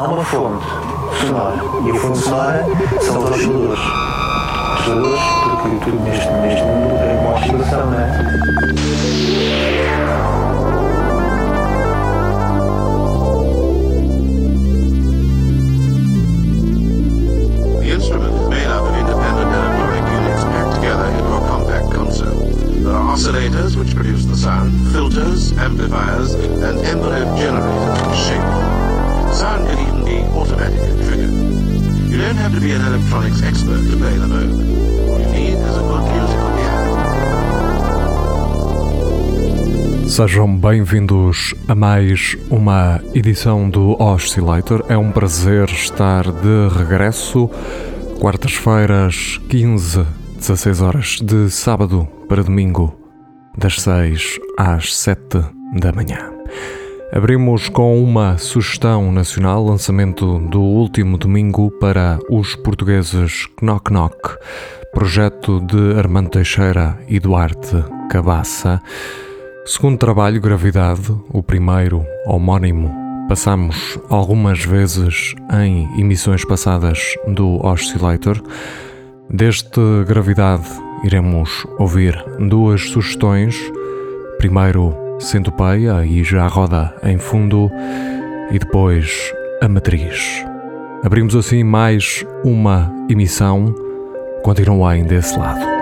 há uma fonte sonora. E a fonte sonora são os osciladores. Osciladores, porque tudo neste, neste mundo é uma oscilação, não é? Sejam bem-vindos a mais uma edição do Oscillator. É um prazer estar de regresso. Quartas-feiras, 15, 16 horas de sábado para domingo, das 6 às 7 da manhã. Abrimos com uma sugestão nacional, lançamento do último domingo para os portugueses Knock Knock, projeto de Armando Teixeira e Duarte Cabaça. Segundo trabalho, Gravidade, o primeiro homónimo, passamos algumas vezes em emissões passadas do Oscillator. Deste Gravidade, iremos ouvir duas sugestões. Primeiro, Centopeia e já roda em fundo, e depois a Matriz. Abrimos assim mais uma emissão. Continuem desse lado.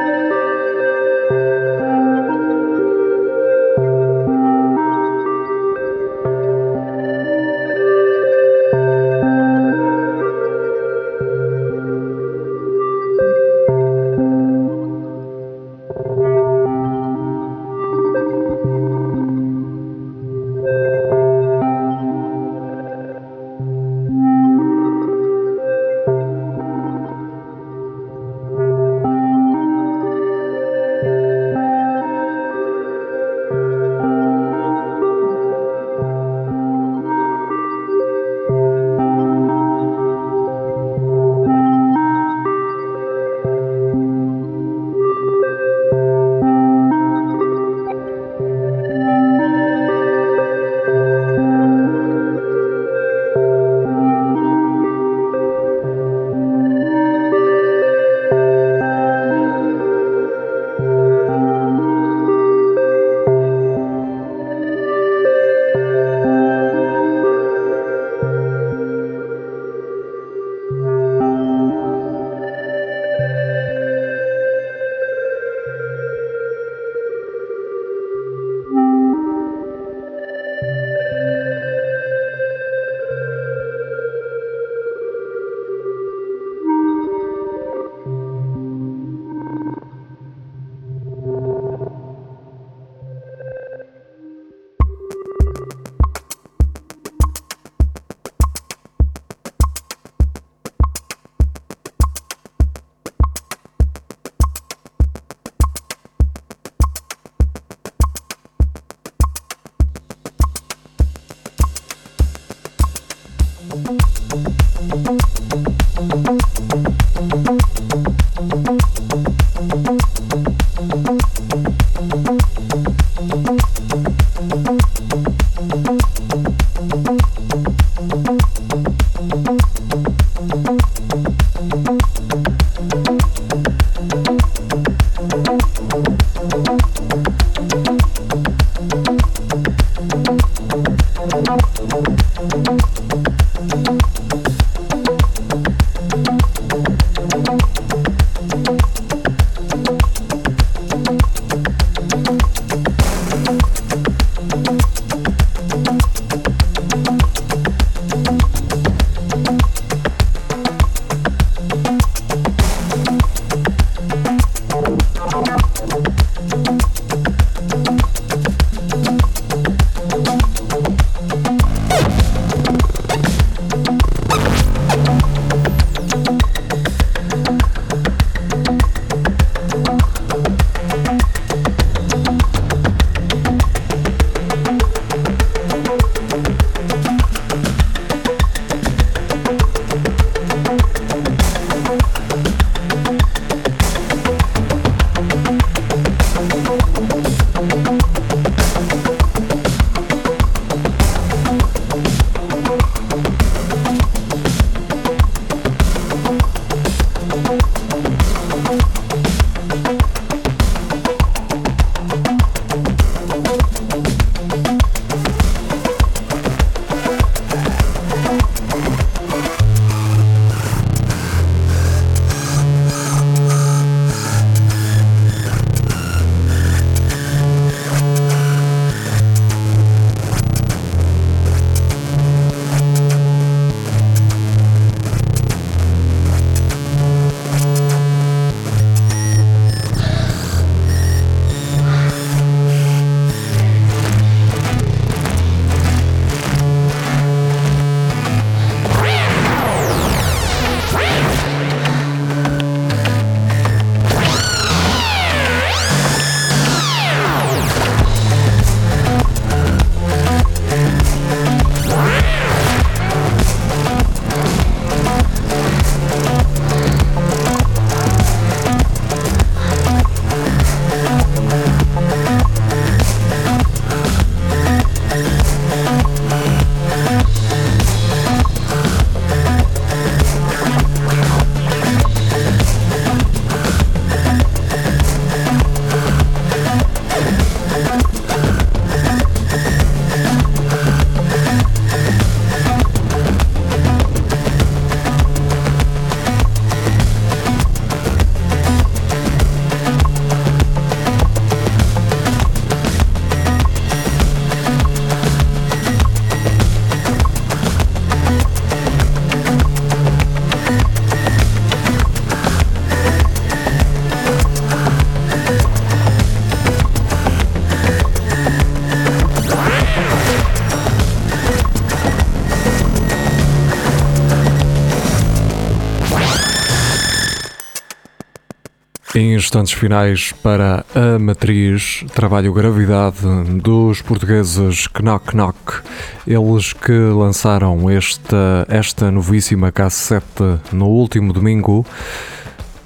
Em instantes finais para a matriz, trabalho Gravidade dos portugueses Knock Knock, eles que lançaram esta, esta novíssima cassete no último domingo.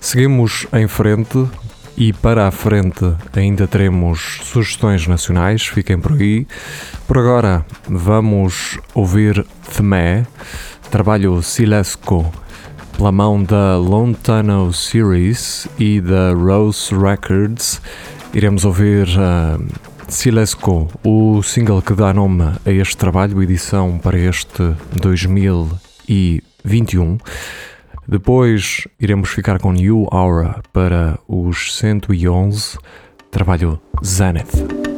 Seguimos em frente e para a frente ainda teremos sugestões nacionais, fiquem por aí. Por agora vamos ouvir Themé, trabalho Silesco pela mão da Lontano Series e da Rose Records. Iremos ouvir uh, Silesco, o single que dá nome a este trabalho, edição para este 2021. Depois iremos ficar com New Aura para os 111, trabalho Zenith.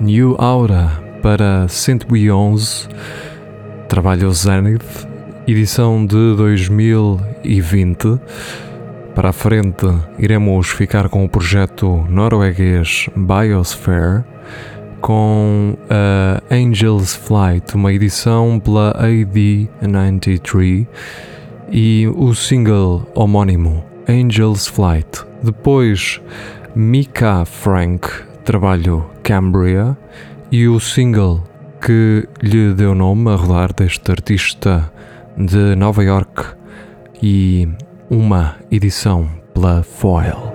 New Aura para 111, trabalho Zenith, edição de 2020. Para a frente, iremos ficar com o projeto norueguês Biosphere, com a Angel's Flight, uma edição pela AD93, e o single homónimo Angel's Flight. Depois, Mika Frank trabalho Cambria e o single que lhe deu nome a rodar deste artista de Nova York e uma edição pela Foil.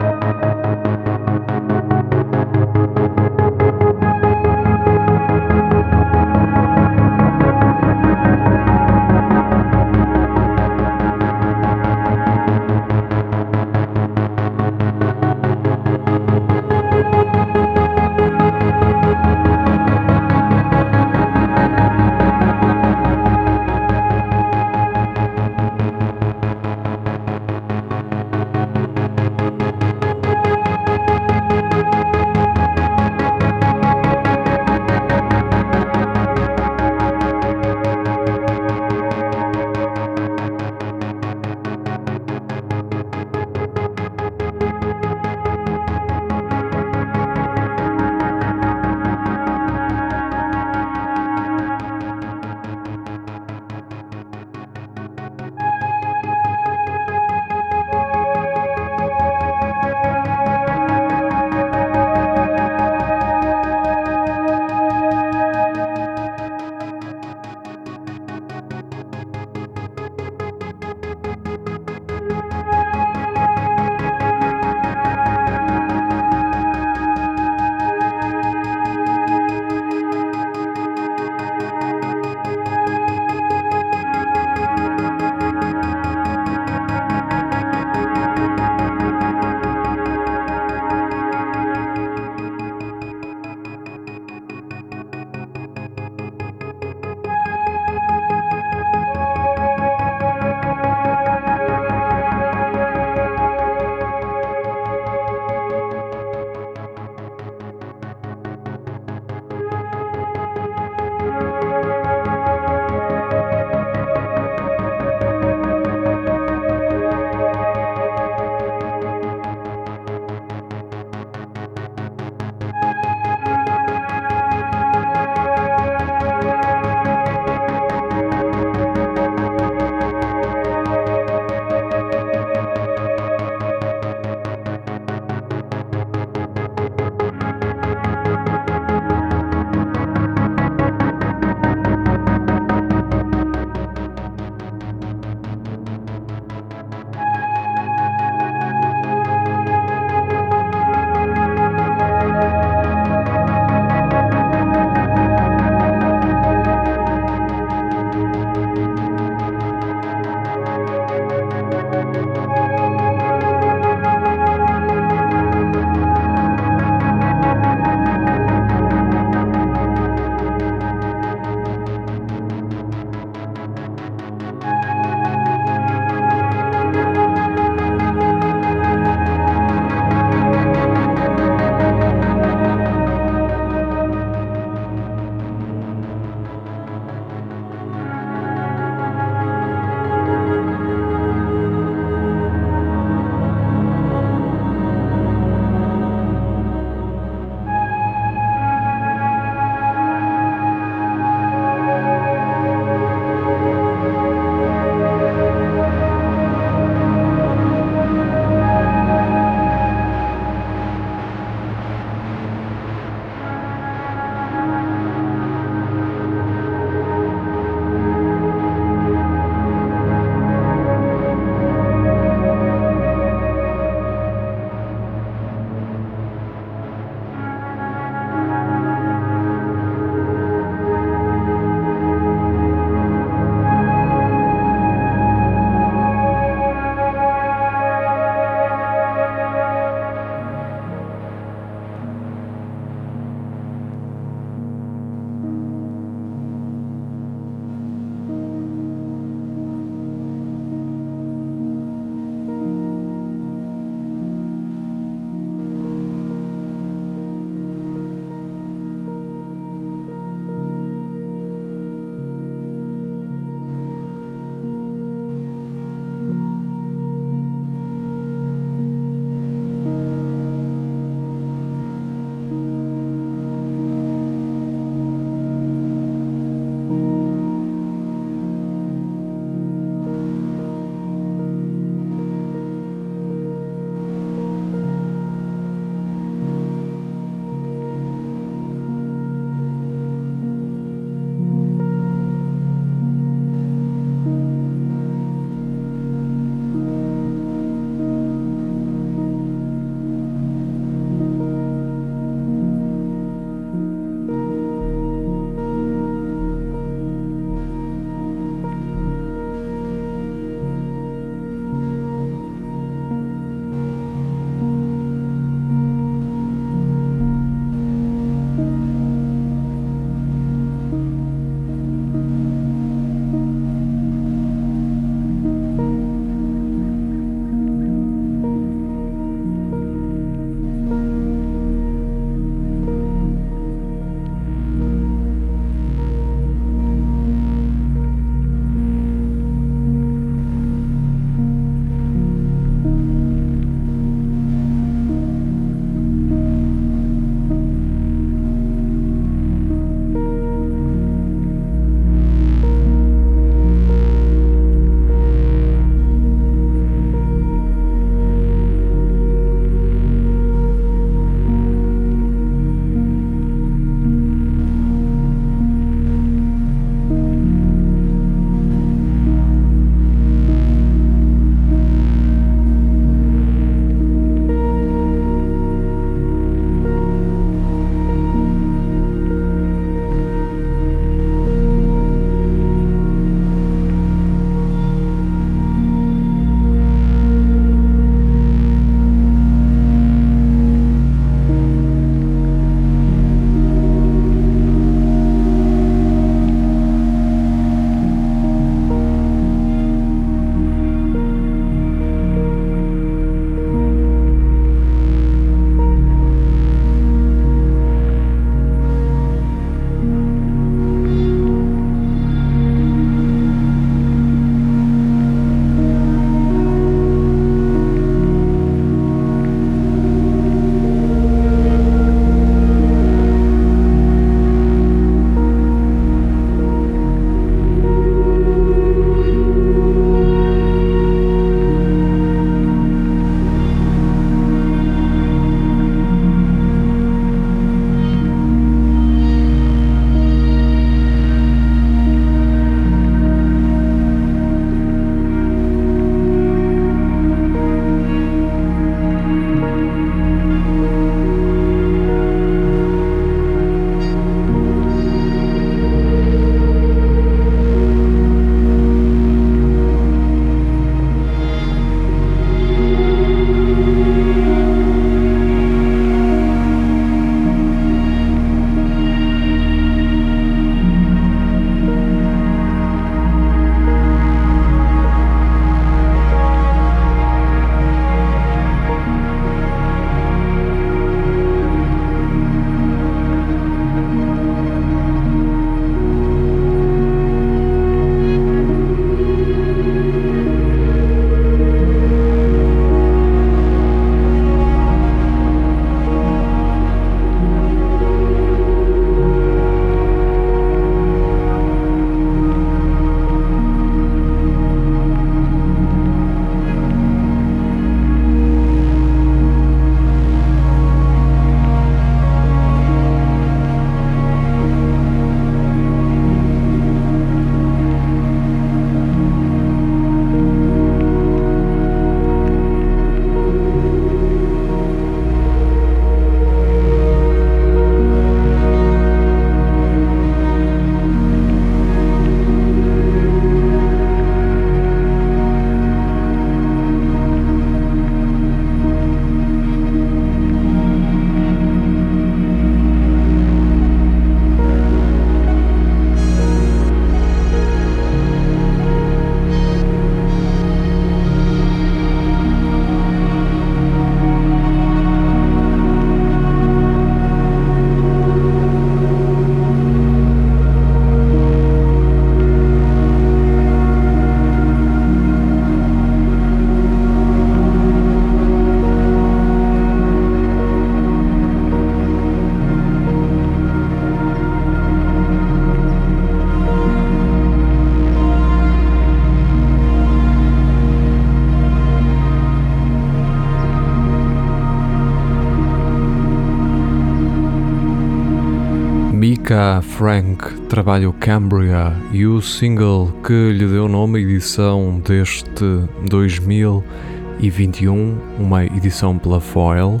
Frank, trabalho Cambria e o single que lhe deu nome à edição deste 2021, uma edição pela Foil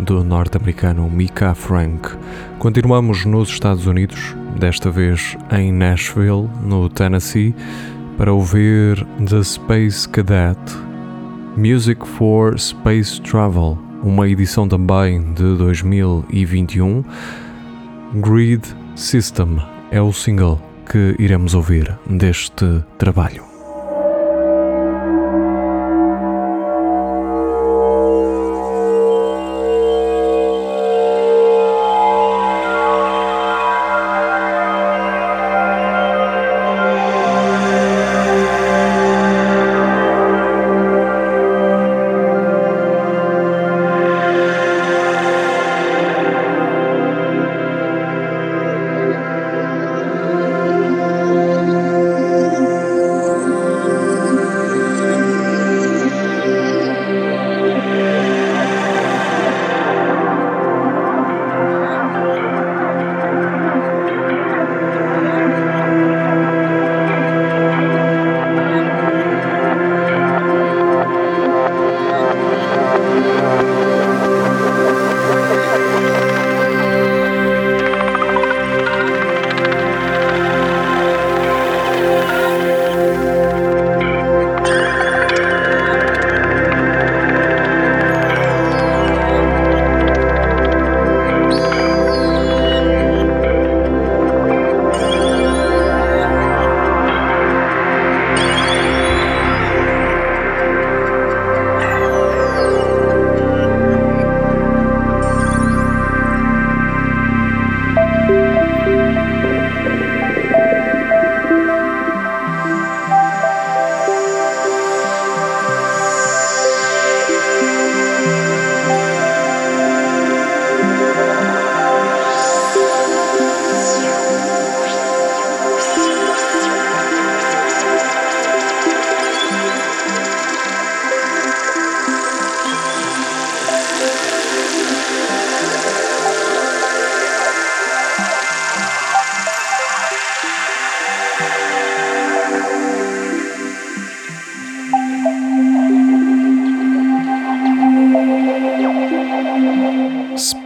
do norte-americano Mika Frank. Continuamos nos Estados Unidos, desta vez em Nashville, no Tennessee, para ouvir The Space Cadet Music for Space Travel, uma edição também de 2021 Grid System é o single que iremos ouvir deste trabalho.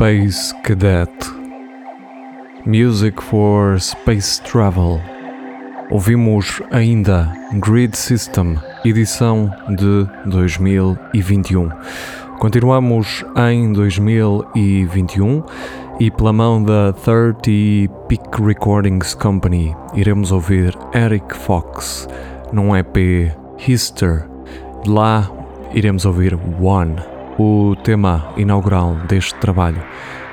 Space Cadet Music for Space Travel. Ouvimos ainda Grid System, edição de 2021. Continuamos em 2021 e pela mão da 30 Peak Recordings Company iremos ouvir Eric Fox num EP Hister. De lá iremos ouvir One o tema inaugural deste trabalho.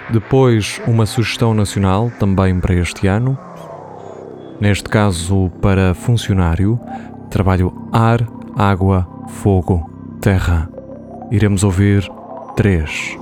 Depois, uma sugestão nacional também para este ano, neste caso para funcionário, trabalho Ar, Água, Fogo, Terra. Iremos ouvir três.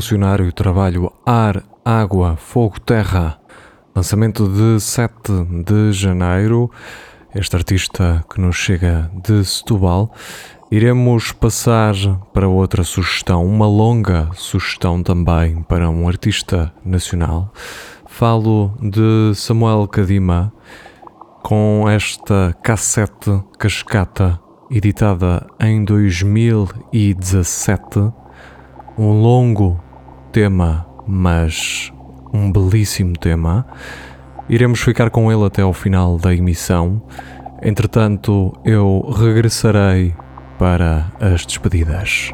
Funcionário, trabalho, ar, água, fogo, terra. Lançamento de 7 de janeiro. Este artista que nos chega de Setúbal. Iremos passar para outra sugestão, uma longa sugestão também para um artista nacional. Falo de Samuel Cadima com esta cassete cascata editada em 2017 um longo tema, mas um belíssimo tema. Iremos ficar com ele até ao final da emissão. Entretanto, eu regressarei para as despedidas.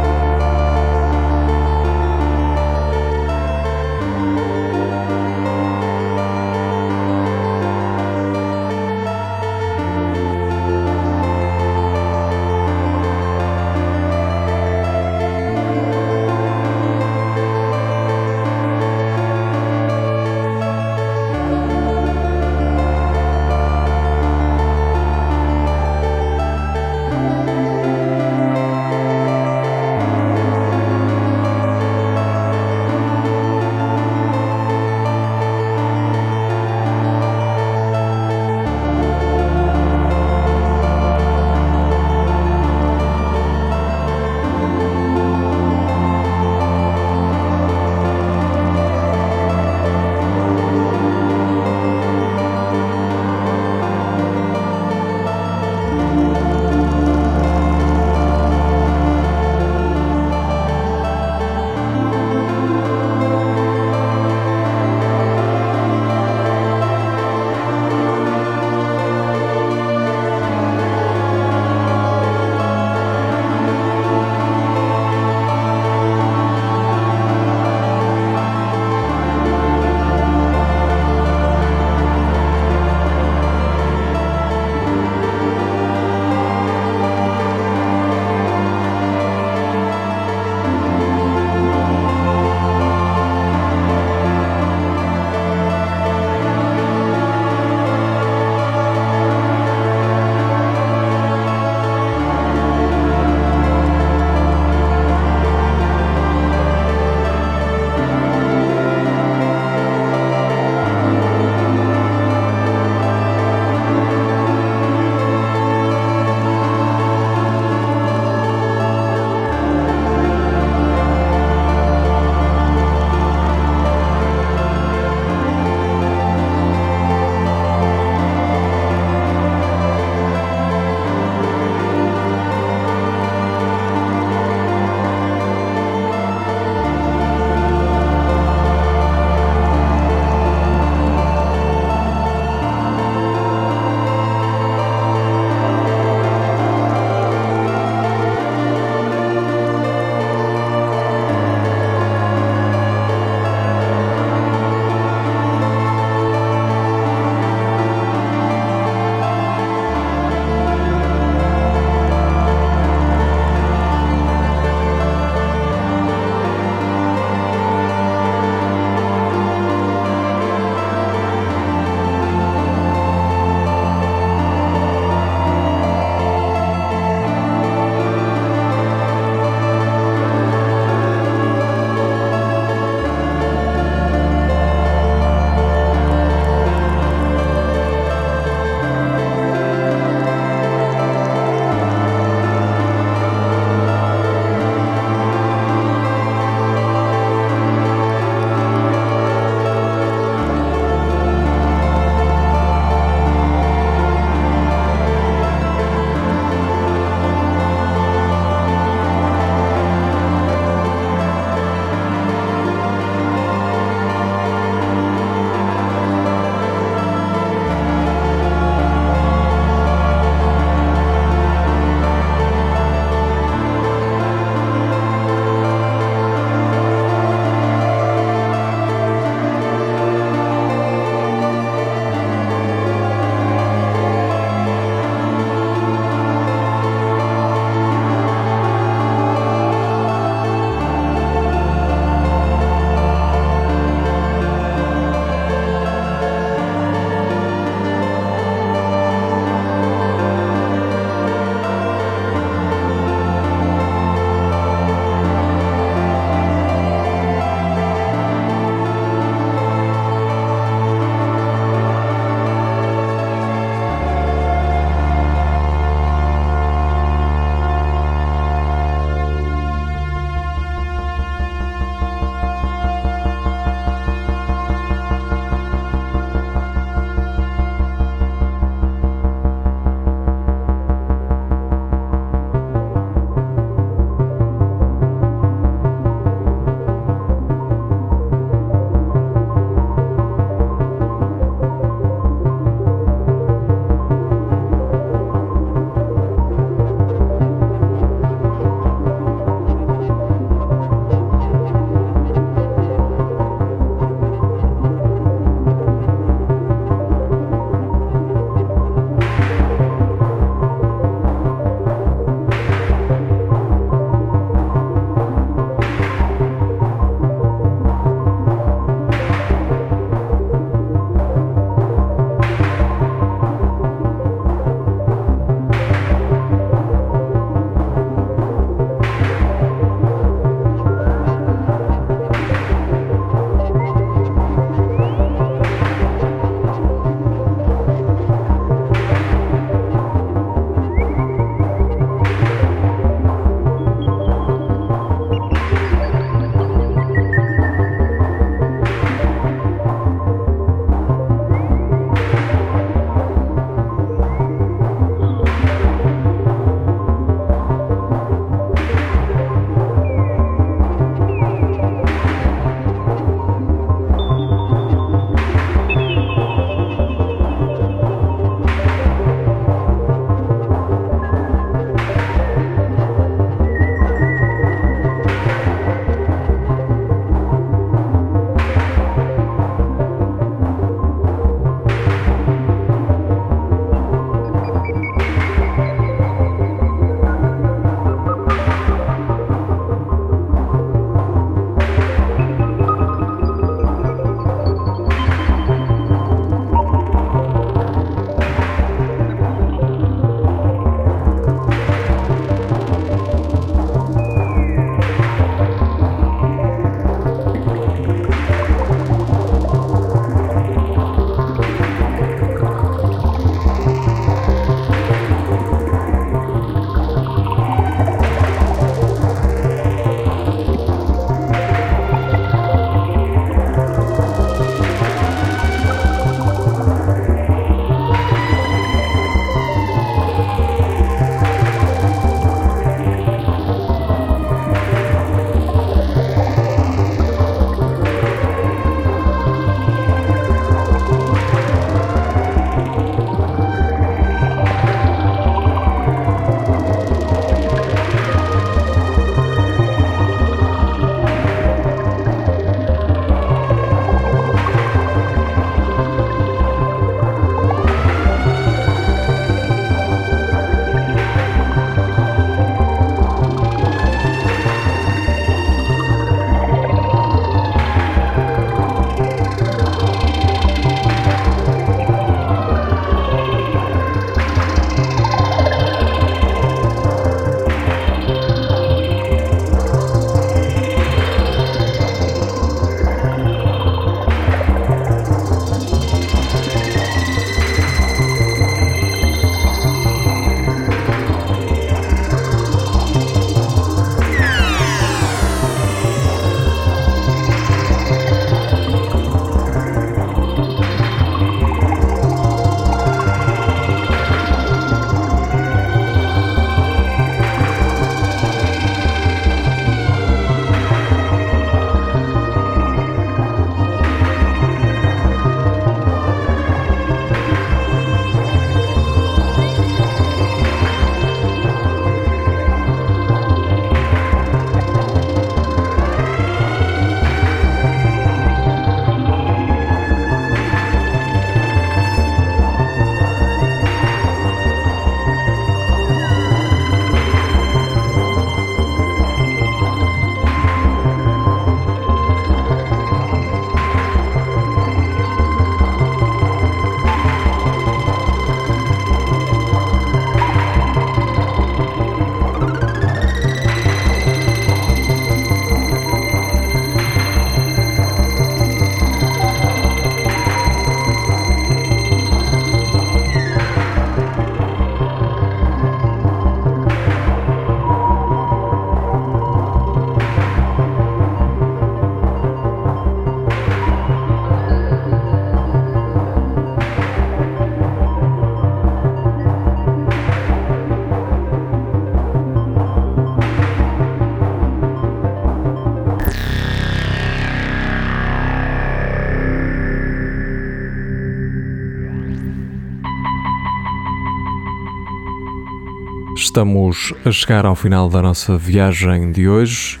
Estamos a chegar ao final da nossa viagem de hoje.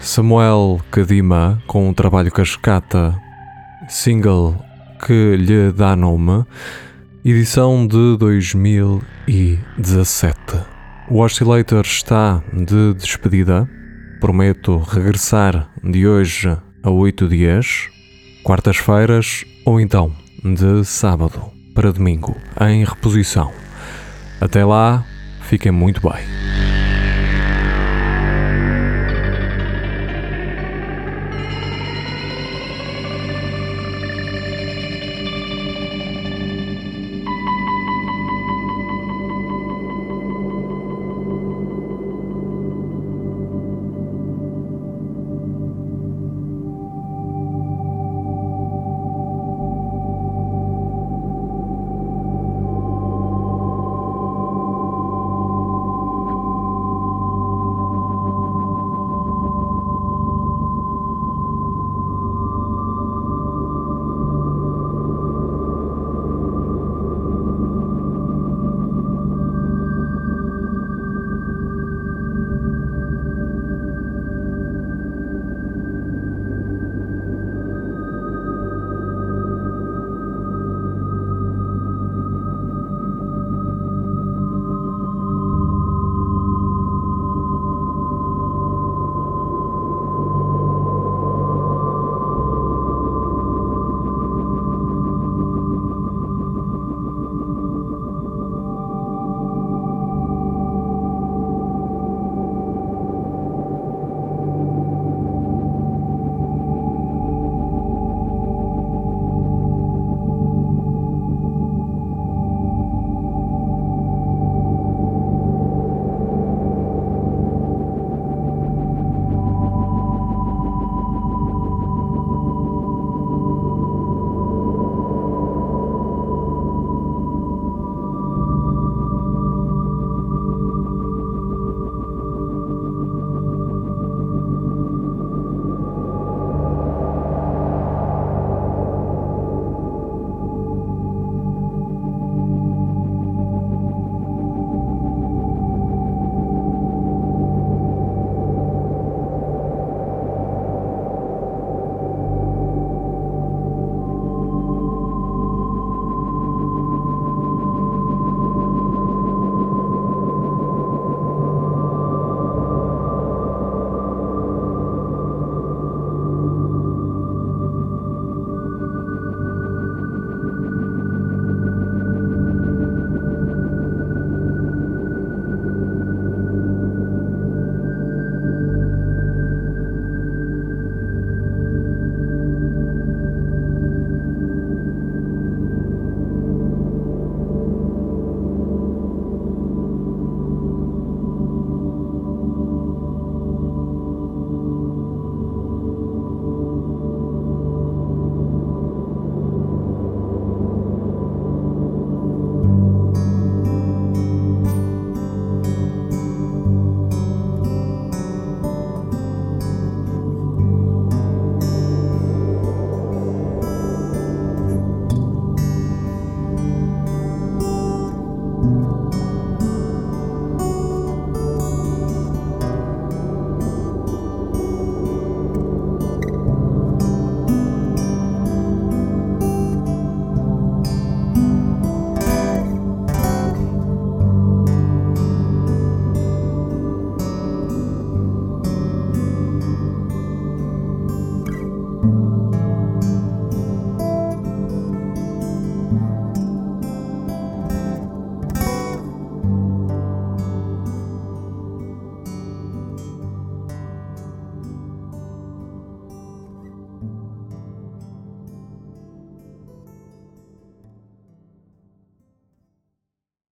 Samuel Kadima, com o trabalho Cascata, single que lhe dá nome, edição de 2017. O Oscillator está de despedida. Prometo regressar de hoje a 8 dias, quartas-feiras ou então de sábado para domingo, em reposição. Até lá, fiquem muito bem.